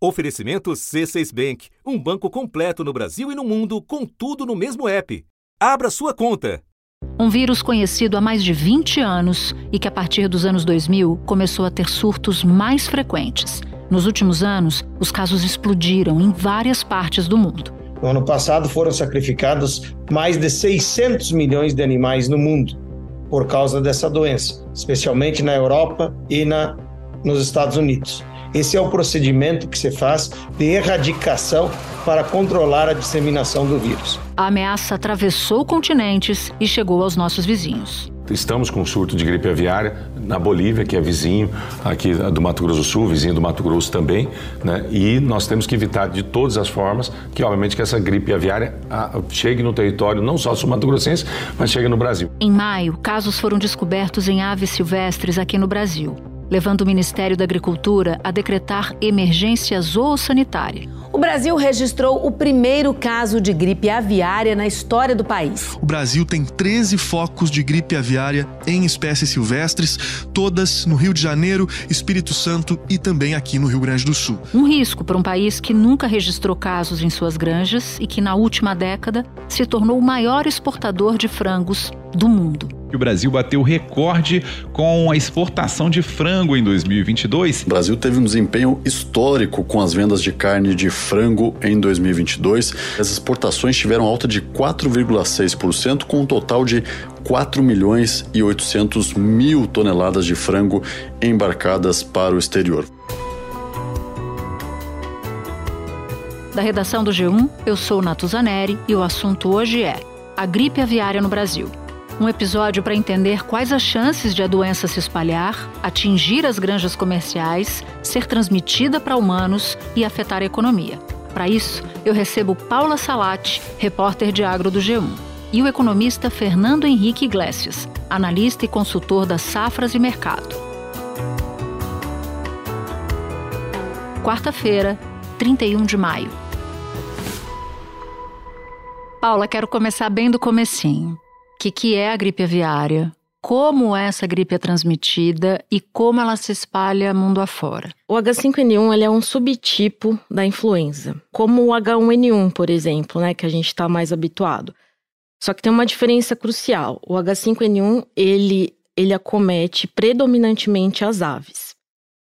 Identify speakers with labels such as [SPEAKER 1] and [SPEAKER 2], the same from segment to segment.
[SPEAKER 1] Oferecimento C6 Bank, um banco completo no Brasil e no mundo, com tudo no mesmo app. Abra sua conta.
[SPEAKER 2] Um vírus conhecido há mais de 20 anos e que a partir dos anos 2000 começou a ter surtos mais frequentes. Nos últimos anos, os casos explodiram em várias partes do mundo.
[SPEAKER 3] No ano passado foram sacrificados mais de 600 milhões de animais no mundo por causa dessa doença, especialmente na Europa e na, nos Estados Unidos. Esse é o procedimento que se faz de erradicação para controlar a disseminação do vírus.
[SPEAKER 2] A ameaça atravessou continentes e chegou aos nossos vizinhos.
[SPEAKER 4] Estamos com um surto de gripe aviária na Bolívia, que é vizinho aqui do Mato Grosso do Sul, vizinho do Mato Grosso também, né? E nós temos que evitar de todas as formas que, obviamente, que essa gripe aviária ah, chegue no território não só sul-mato-grossense, mas chegue no Brasil.
[SPEAKER 2] Em maio, casos foram descobertos em aves silvestres aqui no Brasil levando o Ministério da Agricultura a decretar emergência zoossanitária.
[SPEAKER 5] O Brasil registrou o primeiro caso de gripe aviária na história do país.
[SPEAKER 6] O Brasil tem 13 focos de gripe aviária em espécies silvestres, todas no Rio de Janeiro, Espírito Santo e também aqui no Rio Grande do Sul.
[SPEAKER 2] Um risco para um país que nunca registrou casos em suas granjas e que, na última década, se tornou o maior exportador de frangos do mundo
[SPEAKER 7] que o Brasil bateu recorde com a exportação de frango em 2022.
[SPEAKER 8] O Brasil teve um desempenho histórico com as vendas de carne de frango em 2022. As exportações tiveram alta de 4,6%, com um total de 4 milhões e 800 mil toneladas de frango embarcadas para o exterior.
[SPEAKER 2] Da redação do G1, eu sou Natuzaneri e o assunto hoje é a gripe aviária no Brasil. Um episódio para entender quais as chances de a doença se espalhar, atingir as granjas comerciais, ser transmitida para humanos e afetar a economia. Para isso, eu recebo Paula Salati, repórter de agro do G1, e o economista Fernando Henrique Iglesias, analista e consultor das safras e mercado. Quarta-feira, 31 de maio. Paula, quero começar bem do comecinho que, que é a gripe aviária, como essa gripe é transmitida e como ela se espalha mundo afora.
[SPEAKER 9] O H5N1 ele é um subtipo da influenza, como o H1N1, por exemplo, né, que a gente está mais habituado. Só que tem uma diferença crucial. O H5N1 ele, ele acomete predominantemente as aves,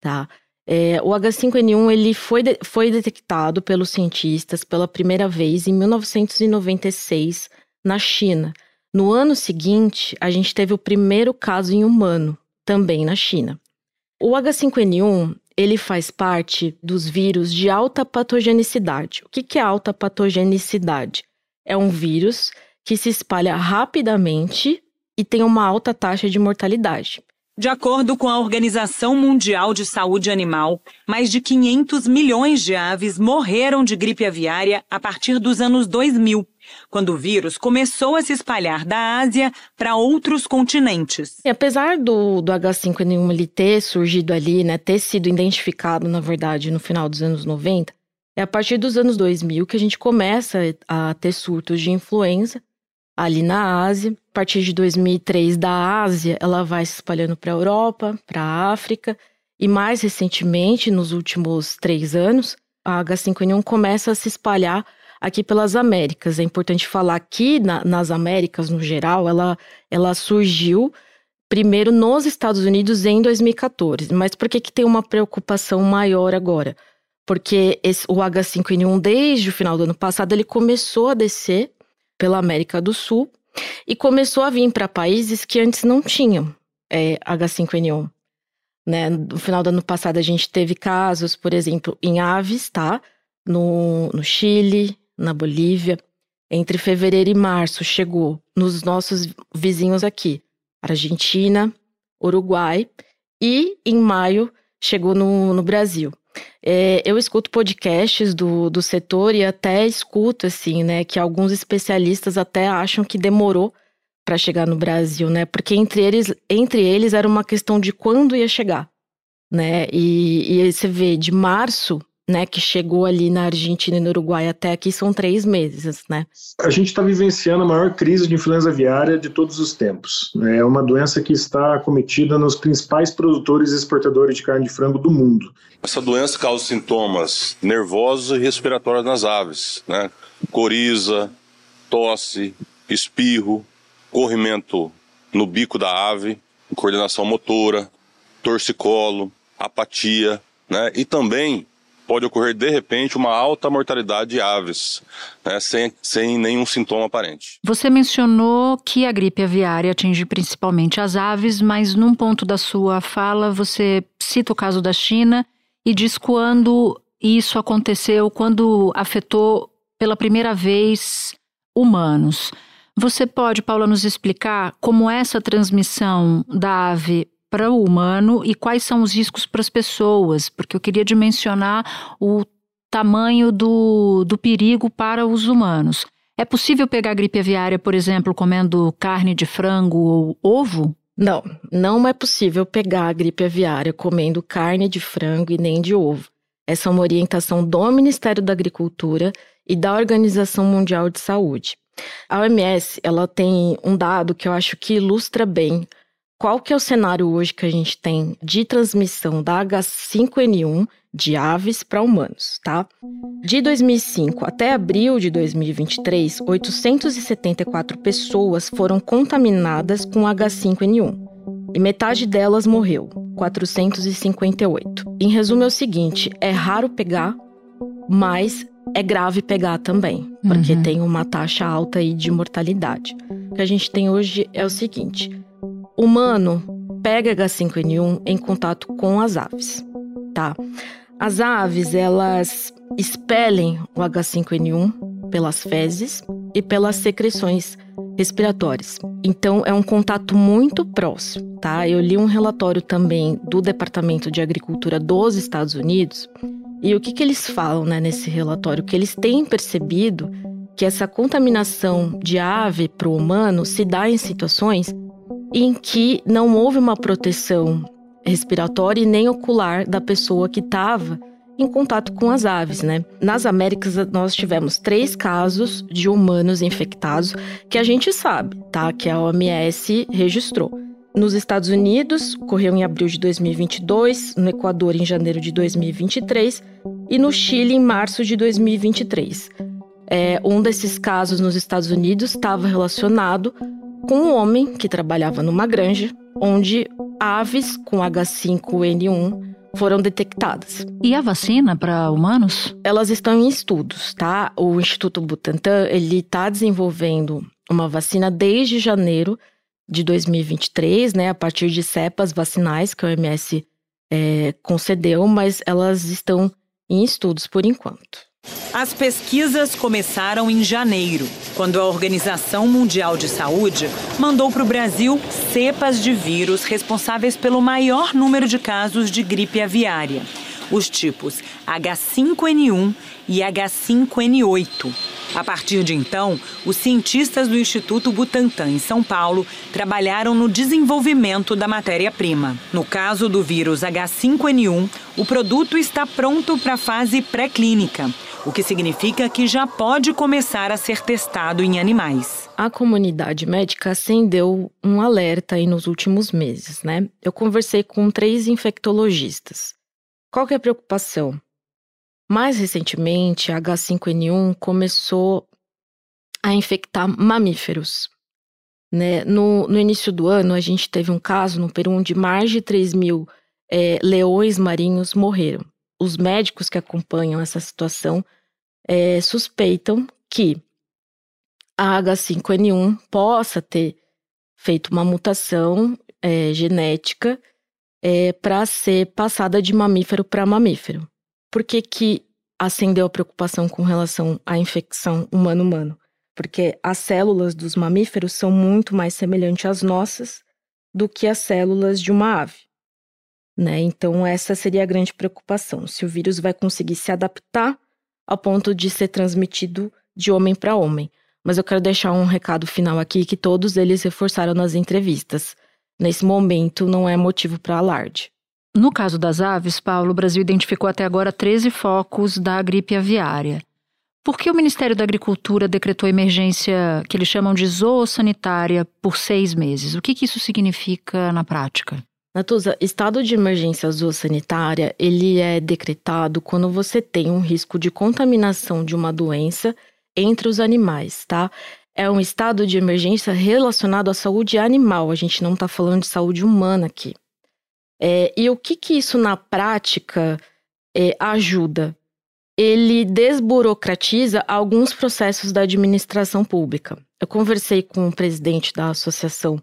[SPEAKER 9] tá? É, o H5N1 ele foi, de, foi detectado pelos cientistas pela primeira vez em 1996 na China no ano seguinte, a gente teve o primeiro caso em humano, também na China. O H5N1 ele faz parte dos vírus de alta patogenicidade. O que é alta patogenicidade? É um vírus que se espalha rapidamente e tem uma alta taxa de mortalidade.
[SPEAKER 10] De acordo com a Organização Mundial de Saúde Animal, mais de 500 milhões de aves morreram de gripe aviária a partir dos anos 2000 quando o vírus começou a se espalhar da Ásia para outros continentes.
[SPEAKER 9] E apesar do, do H5N1 ele ter surgido ali, né, ter sido identificado, na verdade, no final dos anos 90, é a partir dos anos 2000 que a gente começa a ter surtos de influenza ali na Ásia. A partir de 2003, da Ásia, ela vai se espalhando para a Europa, para a África, e mais recentemente, nos últimos três anos, a H5N1 começa a se espalhar aqui pelas Américas. É importante falar que na, nas Américas, no geral, ela, ela surgiu primeiro nos Estados Unidos em 2014. Mas por que, que tem uma preocupação maior agora? Porque esse, o H5N1, desde o final do ano passado, ele começou a descer pela América do Sul e começou a vir para países que antes não tinham é, H5N1. Né? No final do ano passado, a gente teve casos, por exemplo, em aves, tá? No, no Chile, na Bolívia. Entre fevereiro e março chegou nos nossos vizinhos aqui, Argentina, Uruguai, e em maio chegou no, no Brasil. É, eu escuto podcasts do, do setor e até escuto assim, né, que alguns especialistas até acham que demorou para chegar no Brasil, né? Porque entre eles, entre eles era uma questão de quando ia chegar, né? E, e você vê de março né, que chegou ali na Argentina e no Uruguai até aqui são três meses, né?
[SPEAKER 11] A gente está vivenciando a maior crise de influenza aviária de todos os tempos. É uma doença que está cometida nos principais produtores e exportadores de carne de frango do mundo.
[SPEAKER 12] Essa doença causa sintomas nervosos e respiratórios nas aves, né? Coriza, tosse, espirro, corrimento no bico da ave, coordenação motora, torcicolo, apatia, né? E também pode ocorrer de repente uma alta mortalidade de aves, né, sem, sem nenhum sintoma aparente.
[SPEAKER 2] Você mencionou que a gripe aviária atinge principalmente as aves, mas num ponto da sua fala você cita o caso da China e diz quando isso aconteceu, quando afetou pela primeira vez humanos. Você pode, Paula, nos explicar como essa transmissão da ave para o humano e quais são os riscos para as pessoas, porque eu queria dimensionar o tamanho do, do perigo para os humanos. É possível pegar gripe aviária, por exemplo, comendo carne de frango ou ovo?
[SPEAKER 9] Não, não é possível pegar a gripe aviária comendo carne de frango e nem de ovo. Essa é uma orientação do Ministério da Agricultura e da Organização Mundial de Saúde. A OMS, ela tem um dado que eu acho que ilustra bem qual que é o cenário hoje que a gente tem de transmissão da H5N1 de aves para humanos, tá? De 2005 até abril de 2023, 874 pessoas foram contaminadas com H5N1 e metade delas morreu, 458. Em resumo é o seguinte, é raro pegar, mas é grave pegar também, porque uhum. tem uma taxa alta aí de mortalidade. O que a gente tem hoje é o seguinte: humano pega H5N1 em contato com as aves, tá? As aves, elas expelem o H5N1 pelas fezes e pelas secreções respiratórias. Então é um contato muito próximo, tá? Eu li um relatório também do Departamento de Agricultura dos Estados Unidos e o que, que eles falam né, nesse relatório? Que eles têm percebido que essa contaminação de ave para o humano se dá em situações em que não houve uma proteção respiratória e nem ocular da pessoa que estava em contato com as aves, né? Nas Américas nós tivemos três casos de humanos infectados que a gente sabe, tá? Que a OMS registrou. Nos Estados Unidos, ocorreu em abril de 2022, no Equador em janeiro de 2023 e no Chile em março de 2023. É, um desses casos nos Estados Unidos estava relacionado com um homem que trabalhava numa granja, onde aves com H5N1 foram detectadas.
[SPEAKER 2] E a vacina para humanos?
[SPEAKER 9] Elas estão em estudos, tá? O Instituto Butantan ele está desenvolvendo uma vacina desde janeiro de 2023, né? A partir de cepas vacinais que a OMS é, concedeu, mas elas estão em estudos por enquanto.
[SPEAKER 10] As pesquisas começaram em janeiro, quando a Organização Mundial de Saúde mandou para o Brasil cepas de vírus responsáveis pelo maior número de casos de gripe aviária, os tipos H5N1 e H5N8. A partir de então, os cientistas do Instituto Butantan, em São Paulo, trabalharam no desenvolvimento da matéria-prima. No caso do vírus H5N1, o produto está pronto para a fase pré-clínica o que significa que já pode começar a ser testado em animais.
[SPEAKER 9] A comunidade médica acendeu um alerta aí nos últimos meses, né? Eu conversei com três infectologistas. Qual que é a preocupação? Mais recentemente, a H5N1 começou a infectar mamíferos. Né? No, no início do ano, a gente teve um caso no Peru onde mais de 3 mil é, leões marinhos morreram os médicos que acompanham essa situação é, suspeitam que a H5N1 possa ter feito uma mutação é, genética é, para ser passada de mamífero para mamífero. Por que, que acendeu a preocupação com relação à infecção humano-humano? Porque as células dos mamíferos são muito mais semelhantes às nossas do que as células de uma ave. Né? Então, essa seria a grande preocupação: se o vírus vai conseguir se adaptar ao ponto de ser transmitido de homem para homem. Mas eu quero deixar um recado final aqui que todos eles reforçaram nas entrevistas. Nesse momento, não é motivo para alarde.
[SPEAKER 2] No caso das aves, Paulo, o Brasil identificou até agora 13 focos da gripe aviária. Por que o Ministério da Agricultura decretou emergência que eles chamam de zoossanitária por seis meses? O que, que isso significa na prática?
[SPEAKER 9] Natuza, estado de emergência zoossanitária, ele é decretado quando você tem um risco de contaminação de uma doença entre os animais, tá? É um estado de emergência relacionado à saúde animal, a gente não está falando de saúde humana aqui. É, e o que que isso na prática é, ajuda? Ele desburocratiza alguns processos da administração pública. Eu conversei com o presidente da Associação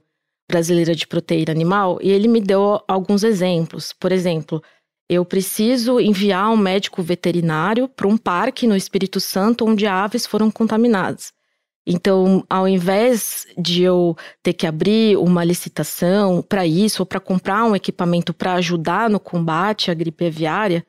[SPEAKER 9] Brasileira de Proteína Animal e ele me deu alguns exemplos. Por exemplo, eu preciso enviar um médico veterinário para um parque no Espírito Santo onde aves foram contaminadas. Então, ao invés de eu ter que abrir uma licitação para isso, ou para comprar um equipamento para ajudar no combate à gripe aviária,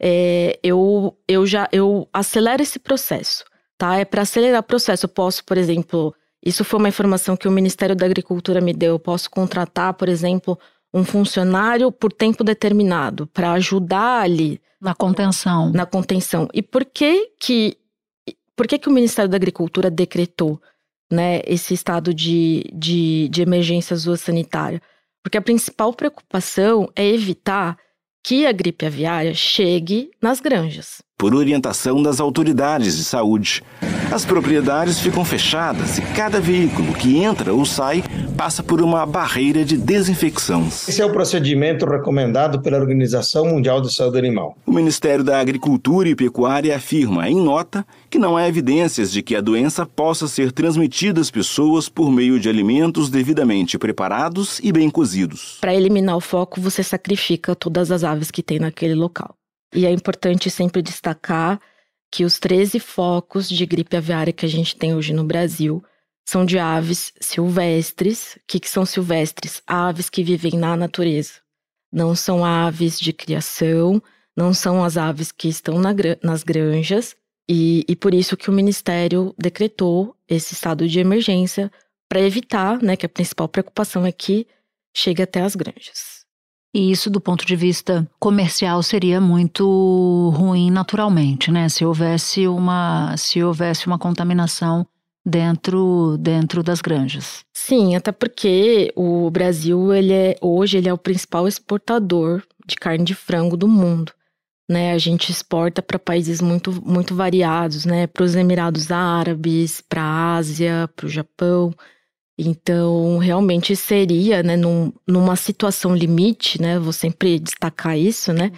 [SPEAKER 9] é, eu, eu já eu acelero esse processo. Tá? É para acelerar o processo. Eu posso, por exemplo, isso foi uma informação que o Ministério da Agricultura me deu. Eu posso contratar, por exemplo, um funcionário por tempo determinado para ajudar ali
[SPEAKER 2] na contenção.
[SPEAKER 9] Na contenção. E por que que por que, que o Ministério da Agricultura decretou né, esse estado de, de, de emergência zoossanitária? Porque a principal preocupação é evitar que a gripe aviária chegue nas granjas
[SPEAKER 13] por orientação das autoridades de saúde. As propriedades ficam fechadas e cada veículo que entra ou sai passa por uma barreira de desinfecção.
[SPEAKER 3] Esse é o procedimento recomendado pela Organização Mundial de Saúde Animal.
[SPEAKER 13] O Ministério da Agricultura e Pecuária afirma, em nota, que não há evidências de que a doença possa ser transmitida às pessoas por meio de alimentos devidamente preparados e bem cozidos.
[SPEAKER 9] Para eliminar o foco, você sacrifica todas as aves que tem naquele local. E é importante sempre destacar que os 13 focos de gripe aviária que a gente tem hoje no Brasil são de aves silvestres. O que, que são silvestres? Aves que vivem na natureza. Não são aves de criação, não são as aves que estão na, nas granjas. E, e por isso que o Ministério decretou esse estado de emergência para evitar, né, que a principal preocupação é que chegue até as granjas.
[SPEAKER 2] E isso, do ponto de vista comercial, seria muito ruim naturalmente, né? Se houvesse uma, se houvesse uma contaminação dentro dentro das granjas.
[SPEAKER 9] Sim, até porque o Brasil ele é hoje ele é o principal exportador de carne de frango do mundo. Né, a gente exporta para países muito, muito variados, né? Para os Emirados Árabes, para a Ásia, para o Japão. Então, realmente seria, né, num, numa situação limite, né, vou sempre destacar isso, né,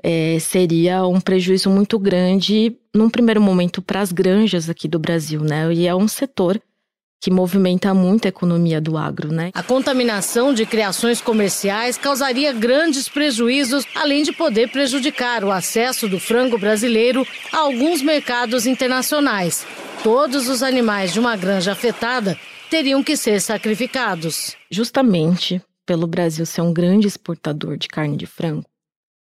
[SPEAKER 9] é, seria um prejuízo muito grande, num primeiro momento, para as granjas aqui do Brasil, né, e é um setor que movimenta muito a economia do agro, né?
[SPEAKER 5] A contaminação de criações comerciais causaria grandes prejuízos, além de poder prejudicar o acesso do frango brasileiro a alguns mercados internacionais. Todos os animais de uma granja afetada teriam que ser sacrificados.
[SPEAKER 9] Justamente pelo Brasil ser um grande exportador de carne de frango,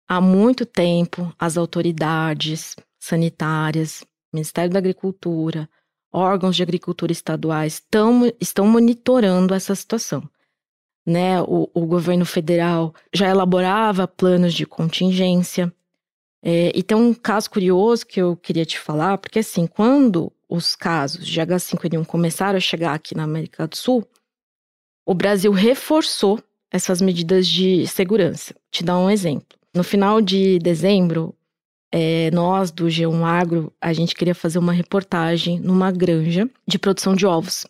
[SPEAKER 9] há muito tempo as autoridades sanitárias, Ministério da Agricultura, órgãos de agricultura estaduais tão, estão monitorando essa situação. Né? O, o governo federal já elaborava planos de contingência. É, e tem um caso curioso que eu queria te falar, porque assim, quando os casos de H5N1 começaram a chegar aqui na América do Sul, o Brasil reforçou essas medidas de segurança. Te dar um exemplo. No final de dezembro, é, nós do G1 Agro, a gente queria fazer uma reportagem numa granja de produção de ovos.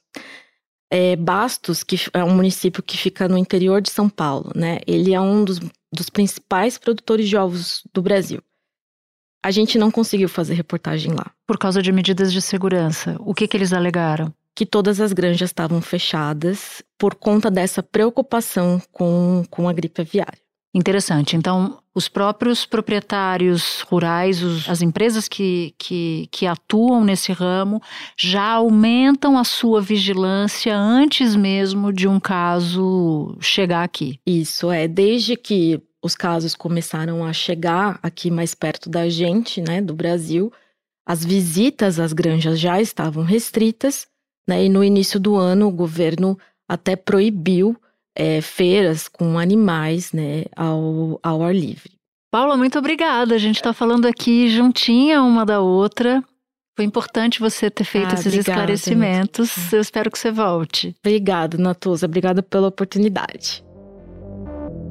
[SPEAKER 9] É, Bastos, que é um município que fica no interior de São Paulo, né? Ele é um dos, dos principais produtores de ovos do Brasil. A gente não conseguiu fazer reportagem lá.
[SPEAKER 2] Por causa de medidas de segurança. O que, que eles alegaram?
[SPEAKER 9] Que todas as granjas estavam fechadas por conta dessa preocupação com, com a gripe aviária.
[SPEAKER 2] Interessante. Então, os próprios proprietários rurais, os, as empresas que, que, que atuam nesse ramo, já aumentam a sua vigilância antes mesmo de um caso chegar aqui.
[SPEAKER 9] Isso é, desde que os casos começaram a chegar aqui mais perto da gente, né, do Brasil, as visitas às granjas já estavam restritas, né, e no início do ano o governo até proibiu é, feiras com animais né, ao, ao ar livre.
[SPEAKER 2] Paula, muito obrigada. A gente está falando aqui juntinha uma da outra. Foi importante você ter feito
[SPEAKER 9] ah,
[SPEAKER 2] esses
[SPEAKER 9] obrigada,
[SPEAKER 2] esclarecimentos.
[SPEAKER 9] Gente.
[SPEAKER 2] Eu espero que você volte.
[SPEAKER 9] Obrigada, Natuza. Obrigada pela oportunidade.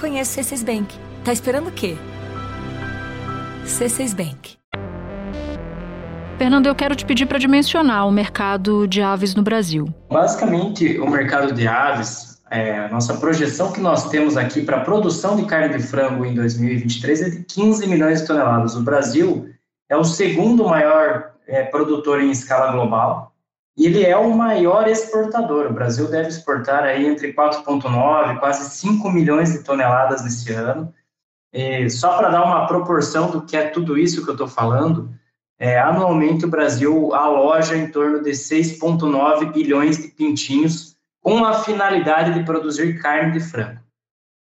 [SPEAKER 14] Conheça o C6 Bank. Tá esperando o quê? C6 Bank.
[SPEAKER 2] Fernando, eu quero te pedir para dimensionar o mercado de aves no Brasil.
[SPEAKER 15] Basicamente, o mercado de aves, é, a nossa projeção que nós temos aqui para a produção de carne de frango em 2023 é de 15 milhões de toneladas. O Brasil é o segundo maior é, produtor em escala global e ele é o maior exportador. O Brasil deve exportar aí entre 4,9 quase 5 milhões de toneladas nesse ano. E só para dar uma proporção do que é tudo isso que eu estou falando, é, anualmente, o Brasil aloja em torno de 6,9 bilhões de pintinhos com a finalidade de produzir carne de frango.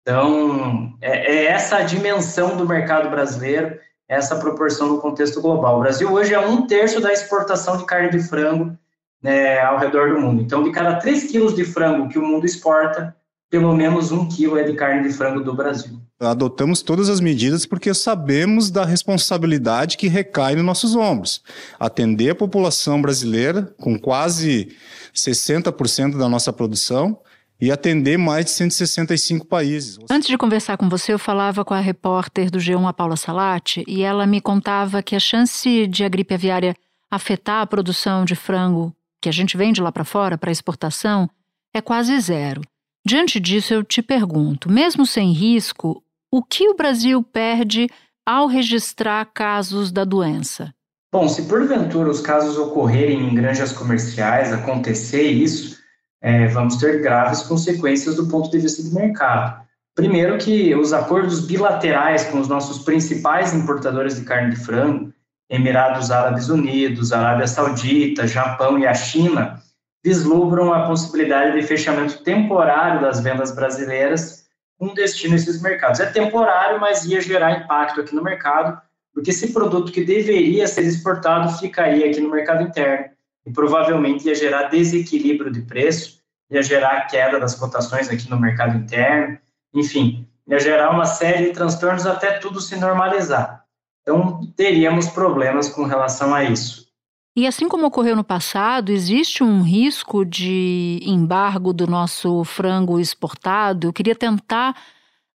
[SPEAKER 15] Então, é, é essa a dimensão do mercado brasileiro, essa proporção no contexto global. O Brasil hoje é um terço da exportação de carne de frango né, ao redor do mundo. Então, de cada 3 quilos de frango que o mundo exporta, pelo menos um quilo é de carne de frango do Brasil
[SPEAKER 16] adotamos todas as medidas porque sabemos da responsabilidade que recai nos nossos ombros. Atender a população brasileira, com quase 60% da nossa produção, e atender mais de 165 países.
[SPEAKER 2] Antes de conversar com você, eu falava com a repórter do G1, a Paula Salati, e ela me contava que a chance de a gripe aviária afetar a produção de frango que a gente vende lá para fora para exportação é quase zero. Diante disso, eu te pergunto: mesmo sem risco, o que o Brasil perde ao registrar casos da doença?
[SPEAKER 15] Bom, se porventura os casos ocorrerem em granjas comerciais, acontecer isso, é, vamos ter graves consequências do ponto de vista do mercado. Primeiro que os acordos bilaterais com os nossos principais importadores de carne de frango, Emirados Árabes Unidos, Arábia Saudita, Japão e a China, vislumbram a possibilidade de fechamento temporário das vendas brasileiras com destino a esses mercados. É temporário, mas ia gerar impacto aqui no mercado, porque esse produto que deveria ser exportado ficaria aqui no mercado interno e provavelmente ia gerar desequilíbrio de preço, ia gerar queda das cotações aqui no mercado interno, enfim, ia gerar uma série de transtornos até tudo se normalizar. Então, teríamos problemas com relação a isso.
[SPEAKER 2] E assim como ocorreu no passado, existe um risco de embargo do nosso frango exportado? Eu queria tentar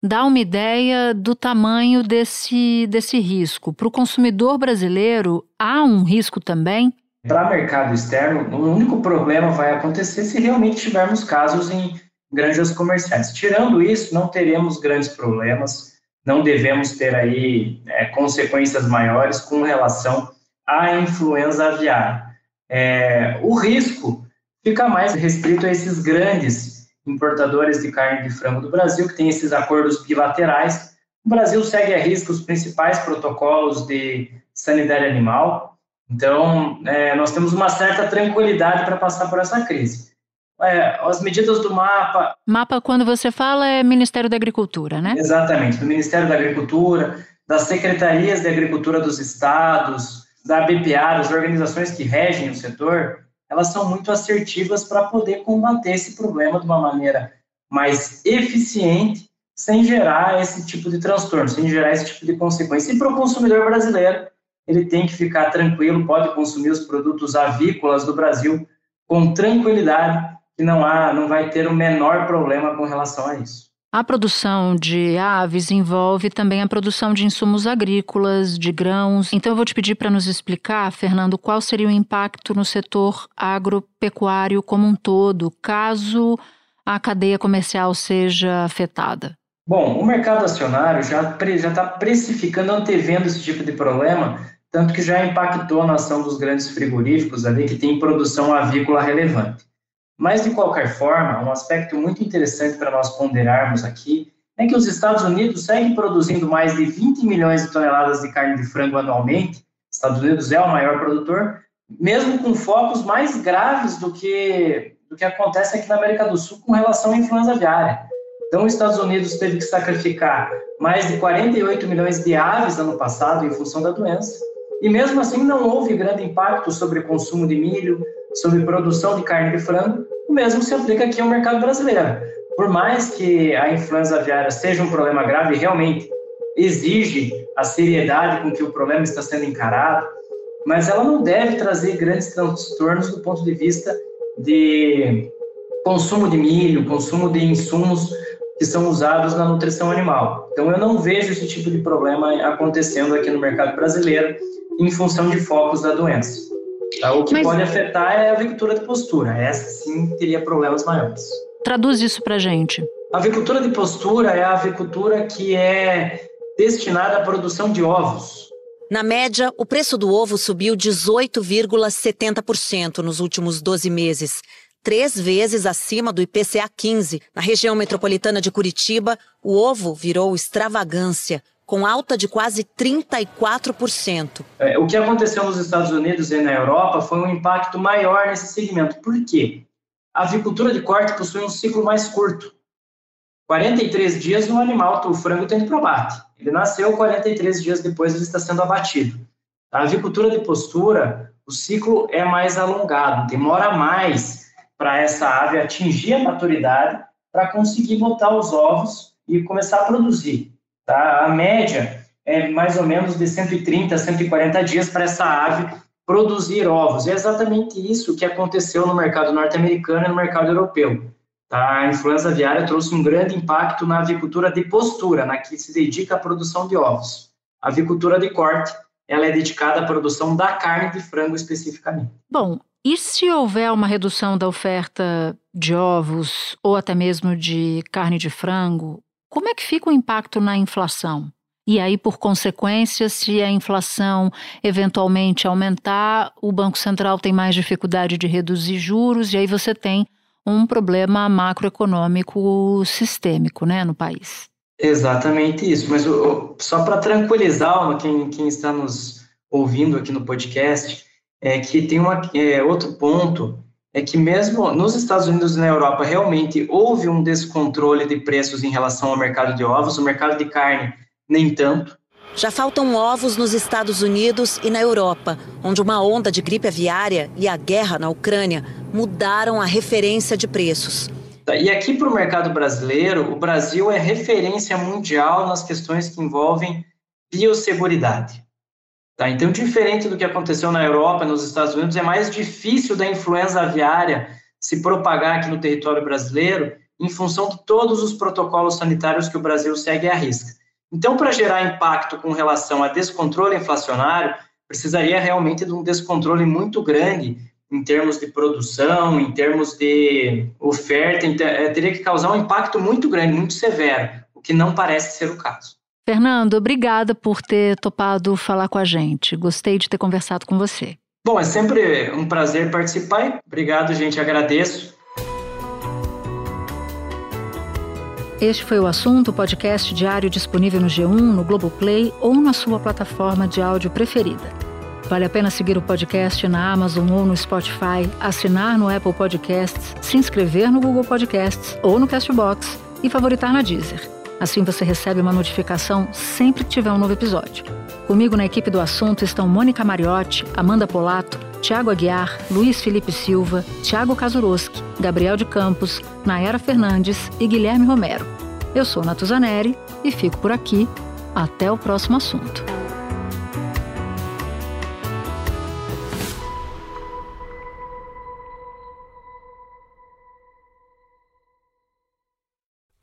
[SPEAKER 2] dar uma ideia do tamanho desse, desse risco. Para o consumidor brasileiro, há um risco também?
[SPEAKER 15] Para o mercado externo, o único problema vai acontecer se realmente tivermos casos em granjas comerciais. Tirando isso, não teremos grandes problemas, não devemos ter aí é, consequências maiores com relação a influenza aviária. É, o risco fica mais restrito a esses grandes importadores de carne de frango do Brasil, que têm esses acordos bilaterais. O Brasil segue a risco os principais protocolos de sanidade animal, então é, nós temos uma certa tranquilidade para passar por essa crise. É, as medidas do MAPA.
[SPEAKER 2] MAPA, quando você fala, é Ministério da Agricultura, né?
[SPEAKER 15] Exatamente, do Ministério da Agricultura, das secretarias de agricultura dos estados, da BPA, das organizações que regem o setor, elas são muito assertivas para poder combater esse problema de uma maneira mais eficiente, sem gerar esse tipo de transtorno, sem gerar esse tipo de consequência. E para o consumidor brasileiro, ele tem que ficar tranquilo, pode consumir os produtos avícolas do Brasil com tranquilidade, que não há, não vai ter o menor problema com relação a isso.
[SPEAKER 2] A produção de aves envolve também a produção de insumos agrícolas, de grãos. Então eu vou te pedir para nos explicar, Fernando, qual seria o impacto no setor agropecuário como um todo, caso a cadeia comercial seja afetada.
[SPEAKER 15] Bom, o mercado acionário já está precificando, antevendo esse tipo de problema, tanto que já impactou na ação dos grandes frigoríficos ali que tem produção avícola relevante. Mas, de qualquer forma, um aspecto muito interessante para nós ponderarmos aqui é que os Estados Unidos seguem produzindo mais de 20 milhões de toneladas de carne de frango anualmente. Estados Unidos é o maior produtor, mesmo com focos mais graves do que, do que acontece aqui na América do Sul com relação à influenza aviária. Então, os Estados Unidos teve que sacrificar mais de 48 milhões de aves ano passado em função da doença. E mesmo assim, não houve grande impacto sobre o consumo de milho, sobre produção de carne de frango. O mesmo se aplica aqui ao mercado brasileiro. Por mais que a influenza aviária seja um problema grave, realmente exige a seriedade com que o problema está sendo encarado, mas ela não deve trazer grandes transtornos do ponto de vista de consumo de milho, consumo de insumos que são usados na nutrição animal. Então, eu não vejo esse tipo de problema acontecendo aqui no mercado brasileiro em função de focos da doença. Tá? O que Mas... pode afetar é a avicultura de postura. Essa sim teria problemas maiores.
[SPEAKER 2] Traduz isso para gente.
[SPEAKER 15] A avicultura de postura é a avicultura que é destinada à produção de ovos.
[SPEAKER 17] Na média, o preço do ovo subiu 18,70% nos últimos 12 meses, três vezes acima do IPCA 15. Na região metropolitana de Curitiba, o ovo virou extravagância, com alta de quase 34%.
[SPEAKER 15] É, o que aconteceu nos Estados Unidos e na Europa foi um impacto maior nesse segmento. Por quê? A avicultura de corte possui um ciclo mais curto. 43 dias no animal, o frango tem para abate. Ele nasceu 43 dias depois ele está sendo abatido. A avicultura de postura, o ciclo é mais alongado, demora mais para essa ave atingir a maturidade para conseguir botar os ovos e começar a produzir. Tá? A média é mais ou menos de 130 a 140 dias para essa ave produzir ovos. É exatamente isso que aconteceu no mercado norte-americano e no mercado europeu. Tá? A influenza aviária trouxe um grande impacto na avicultura de postura, na que se dedica à produção de ovos. A avicultura de corte, ela é dedicada à produção da carne de frango especificamente.
[SPEAKER 2] Bom, e se houver uma redução da oferta de ovos ou até mesmo de carne de frango, como é que fica o impacto na inflação? E aí, por consequência, se a inflação eventualmente aumentar, o Banco Central tem mais dificuldade de reduzir juros, e aí você tem um problema macroeconômico sistêmico né, no país.
[SPEAKER 15] Exatamente isso. Mas só para tranquilizar quem, quem está nos ouvindo aqui no podcast, é que tem uma, é, outro ponto, é que mesmo nos Estados Unidos e na Europa realmente houve um descontrole de preços em relação ao mercado de ovos, o mercado de carne nem tanto.
[SPEAKER 17] Já faltam ovos nos Estados Unidos e na Europa, onde uma onda de gripe aviária e a guerra na Ucrânia mudaram a referência de preços.
[SPEAKER 15] Tá, e aqui para o mercado brasileiro, o Brasil é referência mundial nas questões que envolvem biosseguridade. Tá? Então, diferente do que aconteceu na Europa, nos Estados Unidos, é mais difícil da influenza aviária se propagar aqui no território brasileiro em função de todos os protocolos sanitários que o Brasil segue à risca. Então, para gerar impacto com relação a descontrole inflacionário, precisaria realmente de um descontrole muito grande em termos de produção, em termos de oferta, eh, teria que causar um impacto muito grande, muito severo, o que não parece ser o caso.
[SPEAKER 2] Fernando, obrigada por ter topado falar com a gente. Gostei de ter conversado com você.
[SPEAKER 15] Bom, é sempre um prazer participar. Obrigado, gente, agradeço.
[SPEAKER 2] Este foi o assunto, podcast diário disponível no G1, no Globoplay ou na sua plataforma de áudio preferida. Vale a pena seguir o podcast na Amazon ou no Spotify, assinar no Apple Podcasts, se inscrever no Google Podcasts ou no Castbox e favoritar na Deezer. Assim você recebe uma notificação sempre que tiver um novo episódio. Comigo na equipe do assunto estão Mônica Mariotti, Amanda Polato, Tiago Aguiar, Luiz Felipe Silva, Tiago Kazuroski, Gabriel de Campos, Nayara Fernandes e Guilherme Romero. Eu sou Natuzaneri e fico por aqui. Até o próximo assunto.